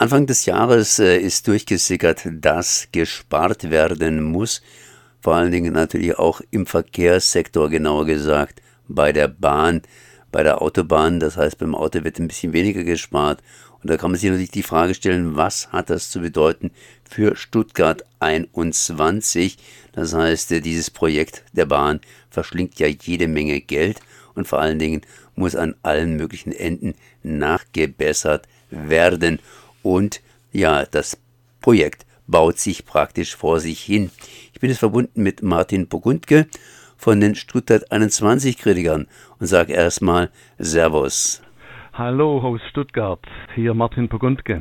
Anfang des Jahres äh, ist durchgesickert, dass gespart werden muss, vor allen Dingen natürlich auch im Verkehrssektor, genauer gesagt bei der Bahn, bei der Autobahn. Das heißt, beim Auto wird ein bisschen weniger gespart. Und da kann man sich natürlich die Frage stellen, was hat das zu bedeuten für Stuttgart 21? Das heißt, äh, dieses Projekt der Bahn verschlingt ja jede Menge Geld und vor allen Dingen muss an allen möglichen Enden nachgebessert werden. Und ja, das Projekt baut sich praktisch vor sich hin. Ich bin jetzt verbunden mit Martin Burgundke von den Stuttgart 21 Kritikern und sage erstmal Servus. Hallo aus Stuttgart, hier Martin Burgundke.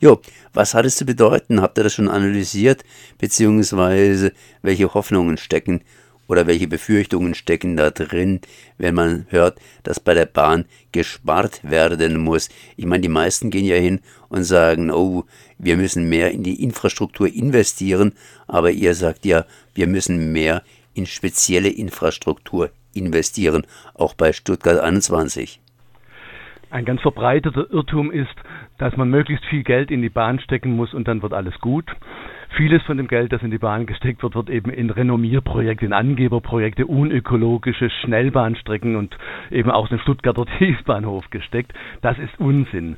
Jo, was hat es zu bedeuten? Habt ihr das schon analysiert? Beziehungsweise welche Hoffnungen stecken oder welche Befürchtungen stecken da drin, wenn man hört, dass bei der Bahn gespart werden muss? Ich meine, die meisten gehen ja hin und sagen, oh, wir müssen mehr in die Infrastruktur investieren, aber ihr sagt ja, wir müssen mehr in spezielle Infrastruktur investieren, auch bei Stuttgart 21. Ein ganz verbreiteter Irrtum ist, dass man möglichst viel Geld in die Bahn stecken muss und dann wird alles gut. Vieles von dem Geld, das in die Bahn gesteckt wird, wird eben in Renommierprojekte, in Angeberprojekte, unökologische Schnellbahnstrecken und eben auch den Stuttgarter Tiefbahnhof gesteckt. Das ist Unsinn.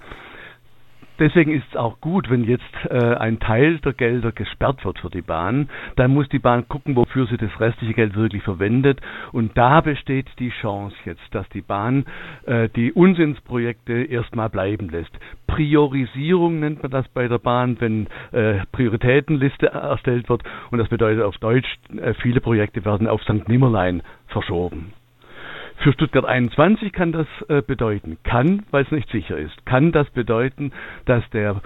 Deswegen ist es auch gut, wenn jetzt äh, ein Teil der Gelder gesperrt wird für die Bahn. Dann muss die Bahn gucken, wofür sie das restliche Geld wirklich verwendet. Und da besteht die Chance jetzt, dass die Bahn äh, die Unsinnsprojekte erstmal bleiben lässt. Priorisierung nennt man das bei der Bahn, wenn äh, Prioritätenliste erstellt wird. Und das bedeutet auf Deutsch, äh, viele Projekte werden auf St. Nimmerlein verschoben. Für Stuttgart 21 kann das äh, bedeuten, kann, weil es nicht sicher ist, kann das bedeuten, dass der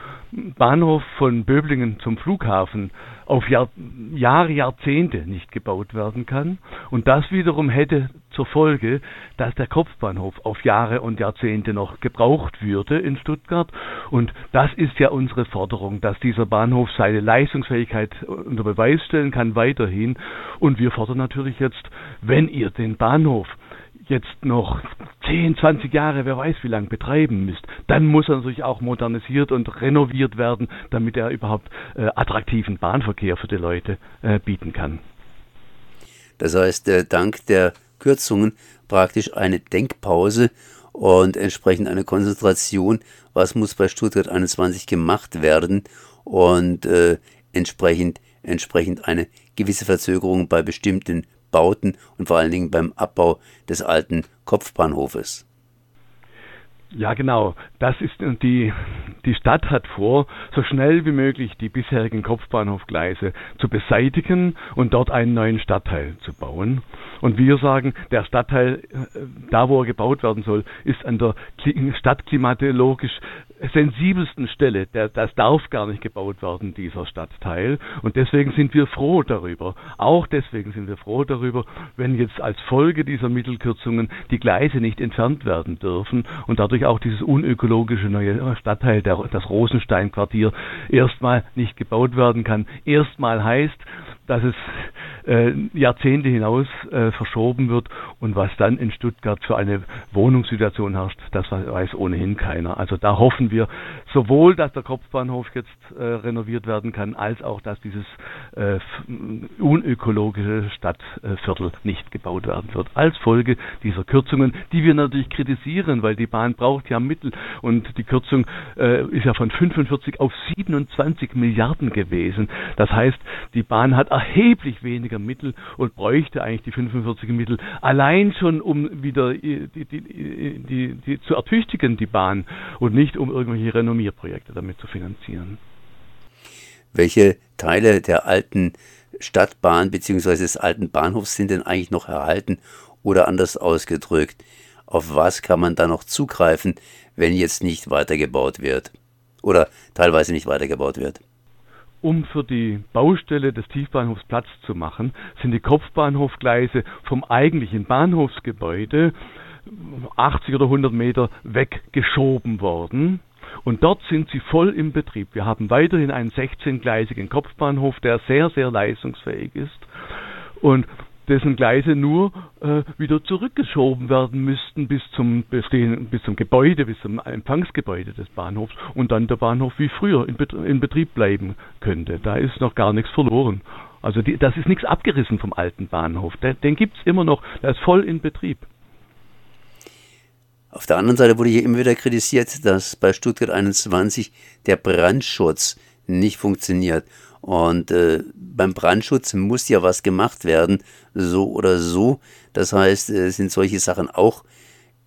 Bahnhof von Böblingen zum Flughafen auf Jahr, Jahre, Jahrzehnte nicht gebaut werden kann. Und das wiederum hätte zur Folge, dass der Kopfbahnhof auf Jahre und Jahrzehnte noch gebraucht würde in Stuttgart. Und das ist ja unsere Forderung, dass dieser Bahnhof seine Leistungsfähigkeit unter Beweis stellen kann weiterhin. Und wir fordern natürlich jetzt, wenn ihr den Bahnhof jetzt noch 10, 20 Jahre, wer weiß wie lange betreiben müsst, dann muss er natürlich auch modernisiert und renoviert werden, damit er überhaupt äh, attraktiven Bahnverkehr für die Leute äh, bieten kann. Das heißt, äh, dank der Kürzungen praktisch eine Denkpause und entsprechend eine Konzentration, was muss bei Stuttgart 21 gemacht werden und äh, entsprechend, entsprechend eine gewisse Verzögerung bei bestimmten Bauten und vor allen Dingen beim Abbau des alten Kopfbahnhofes. Ja, genau. Das ist die, die Stadt hat vor, so schnell wie möglich die bisherigen Kopfbahnhofgleise zu beseitigen und dort einen neuen Stadtteil zu bauen. Und wir sagen, der Stadtteil, äh, da wo er gebaut werden soll, ist an der stadtklimatologisch sensibelsten Stelle. Das darf gar nicht gebaut werden, dieser Stadtteil. Und deswegen sind wir froh darüber. Auch deswegen sind wir froh darüber, wenn jetzt als Folge dieser Mittelkürzungen die Gleise nicht entfernt werden dürfen und dadurch auch dieses unökologische neue Stadtteil, der, das Rosenstein-Quartier, erstmal nicht gebaut werden kann. Erstmal heißt, dass es äh, Jahrzehnte hinaus äh, verschoben wird und was dann in Stuttgart für eine Wohnungssituation herrscht, das weiß ohnehin keiner. Also da hoffen wir sowohl, dass der Kopfbahnhof jetzt äh, renoviert werden kann, als auch, dass dieses äh, unökologische Stadtviertel nicht gebaut werden wird. Als Folge dieser Kürzungen, die wir natürlich kritisieren, weil die Bahn braucht ja Mittel und die Kürzung äh, ist ja von 45 auf 27 Milliarden gewesen. Das heißt, die Bahn hat erheblich weniger Mittel und bräuchte eigentlich die 45 Mittel allein schon, um wieder die, die, die, die, zu ertüchtigen, die Bahn, und nicht um irgendwelche Renommierprojekte damit zu finanzieren. Welche Teile der alten Stadtbahn bzw. des alten Bahnhofs sind denn eigentlich noch erhalten oder anders ausgedrückt? Auf was kann man da noch zugreifen, wenn jetzt nicht weitergebaut wird oder teilweise nicht weitergebaut wird? Um für die Baustelle des Tiefbahnhofs Platz zu machen, sind die Kopfbahnhofgleise vom eigentlichen Bahnhofsgebäude 80 oder 100 Meter weggeschoben worden. Und dort sind sie voll im Betrieb. Wir haben weiterhin einen 16-gleisigen Kopfbahnhof, der sehr, sehr leistungsfähig ist. Und dessen Gleise nur äh, wieder zurückgeschoben werden müssten bis zum Bestehen, bis zum Gebäude, bis zum Empfangsgebäude des Bahnhofs und dann der Bahnhof wie früher in, Bet in Betrieb bleiben könnte. Da ist noch gar nichts verloren. Also die, das ist nichts abgerissen vom alten Bahnhof. Den, den gibt es immer noch, der ist voll in Betrieb. Auf der anderen Seite wurde hier immer wieder kritisiert, dass bei Stuttgart 21 der Brandschutz nicht funktioniert. Und äh, beim Brandschutz muss ja was gemacht werden, so oder so. Das heißt, äh, sind solche Sachen auch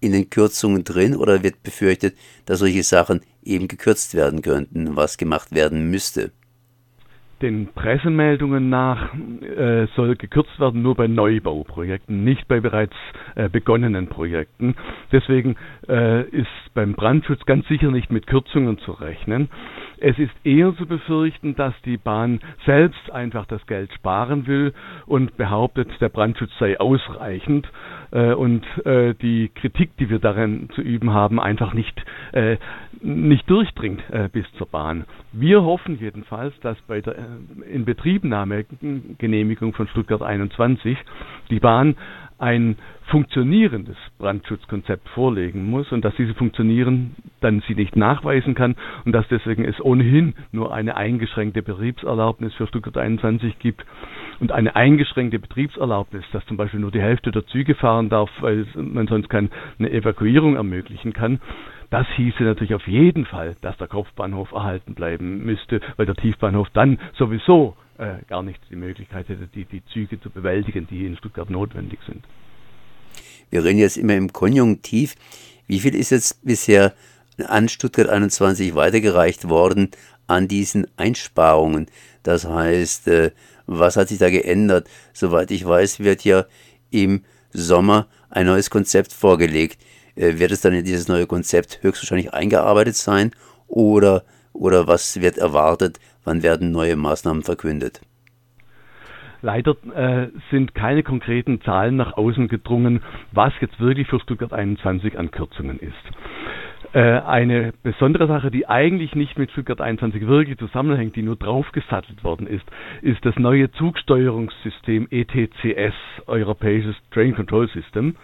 in den Kürzungen drin oder wird befürchtet, dass solche Sachen eben gekürzt werden könnten, was gemacht werden müsste? Den Pressemeldungen nach äh, soll gekürzt werden nur bei Neubauprojekten, nicht bei bereits äh, begonnenen Projekten. Deswegen äh, ist beim Brandschutz ganz sicher nicht mit Kürzungen zu rechnen. Es ist eher zu befürchten, dass die Bahn selbst einfach das Geld sparen will und behauptet, der Brandschutz sei ausreichend äh, und äh, die Kritik, die wir darin zu üben haben, einfach nicht, äh, nicht durchdringt äh, bis zur Bahn. Wir hoffen jedenfalls, dass bei der äh, Inbetriebnahmegenehmigung von Stuttgart 21 die Bahn ein funktionierendes Brandschutzkonzept vorlegen muss und dass diese funktionieren dann sie nicht nachweisen kann und dass deswegen es ohnehin nur eine eingeschränkte Betriebserlaubnis für Stuttgart 21 gibt und eine eingeschränkte Betriebserlaubnis, dass zum Beispiel nur die Hälfte der Züge fahren darf, weil man sonst keine Evakuierung ermöglichen kann. Das hieße natürlich auf jeden Fall, dass der Kopfbahnhof erhalten bleiben müsste, weil der Tiefbahnhof dann sowieso äh, gar nicht die Möglichkeit hätte, die, die Züge zu bewältigen, die in Stuttgart notwendig sind. Wir reden jetzt immer im Konjunktiv. Wie viel ist jetzt bisher an Stuttgart 21 weitergereicht worden an diesen Einsparungen? Das heißt, äh, was hat sich da geändert? Soweit ich weiß, wird ja im Sommer ein neues Konzept vorgelegt. Äh, wird es dann in dieses neue Konzept höchstwahrscheinlich eingearbeitet sein oder, oder was wird erwartet? Wann werden neue Maßnahmen verkündet? Leider äh, sind keine konkreten Zahlen nach außen gedrungen, was jetzt wirklich für Stuttgart 21 an Kürzungen ist. Äh, eine besondere Sache, die eigentlich nicht mit Stuttgart 21 wirklich zusammenhängt, die nur draufgesattelt worden ist, ist das neue Zugsteuerungssystem ETCS, Europäisches Train Control System.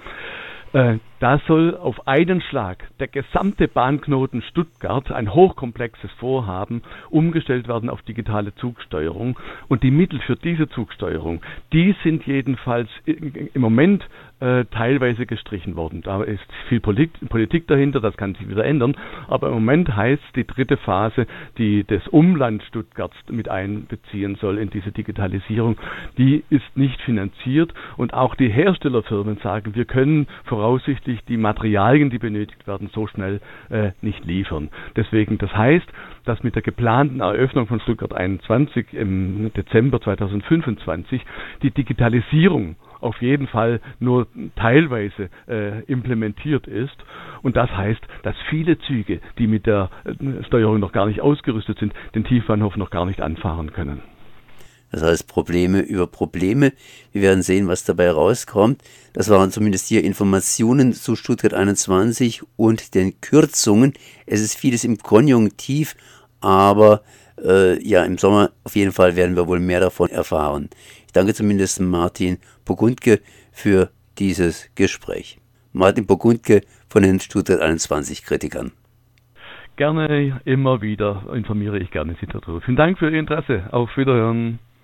Äh, da soll auf einen Schlag der gesamte Bahnknoten Stuttgart, ein hochkomplexes Vorhaben, umgestellt werden auf digitale Zugsteuerung. Und die Mittel für diese Zugsteuerung, die sind jedenfalls im Moment äh, teilweise gestrichen worden. Da ist viel Politik dahinter, das kann sich wieder ändern. Aber im Moment heißt die dritte Phase, die das Umland Stuttgarts mit einbeziehen soll in diese Digitalisierung, die ist nicht finanziert. Und auch die Herstellerfirmen sagen, wir können voraussichtlich die Materialien, die benötigt werden, so schnell äh, nicht liefern. Deswegen, das heißt, dass mit der geplanten Eröffnung von Stuttgart 21 im Dezember 2025 die Digitalisierung auf jeden Fall nur teilweise äh, implementiert ist. Und das heißt, dass viele Züge, die mit der äh, Steuerung noch gar nicht ausgerüstet sind, den Tiefbahnhof noch gar nicht anfahren können. Das heißt Probleme über Probleme. Wir werden sehen, was dabei rauskommt. Das waren zumindest hier Informationen zu Stuttgart 21 und den Kürzungen. Es ist vieles im Konjunktiv, aber äh, ja, im Sommer auf jeden Fall werden wir wohl mehr davon erfahren. Ich danke zumindest Martin Pogundke für dieses Gespräch. Martin Pogundke von den Stuttgart 21 Kritikern. Gerne, immer wieder informiere ich gerne Sie darüber. Vielen Dank für Ihr Interesse. Auf Wiederhören.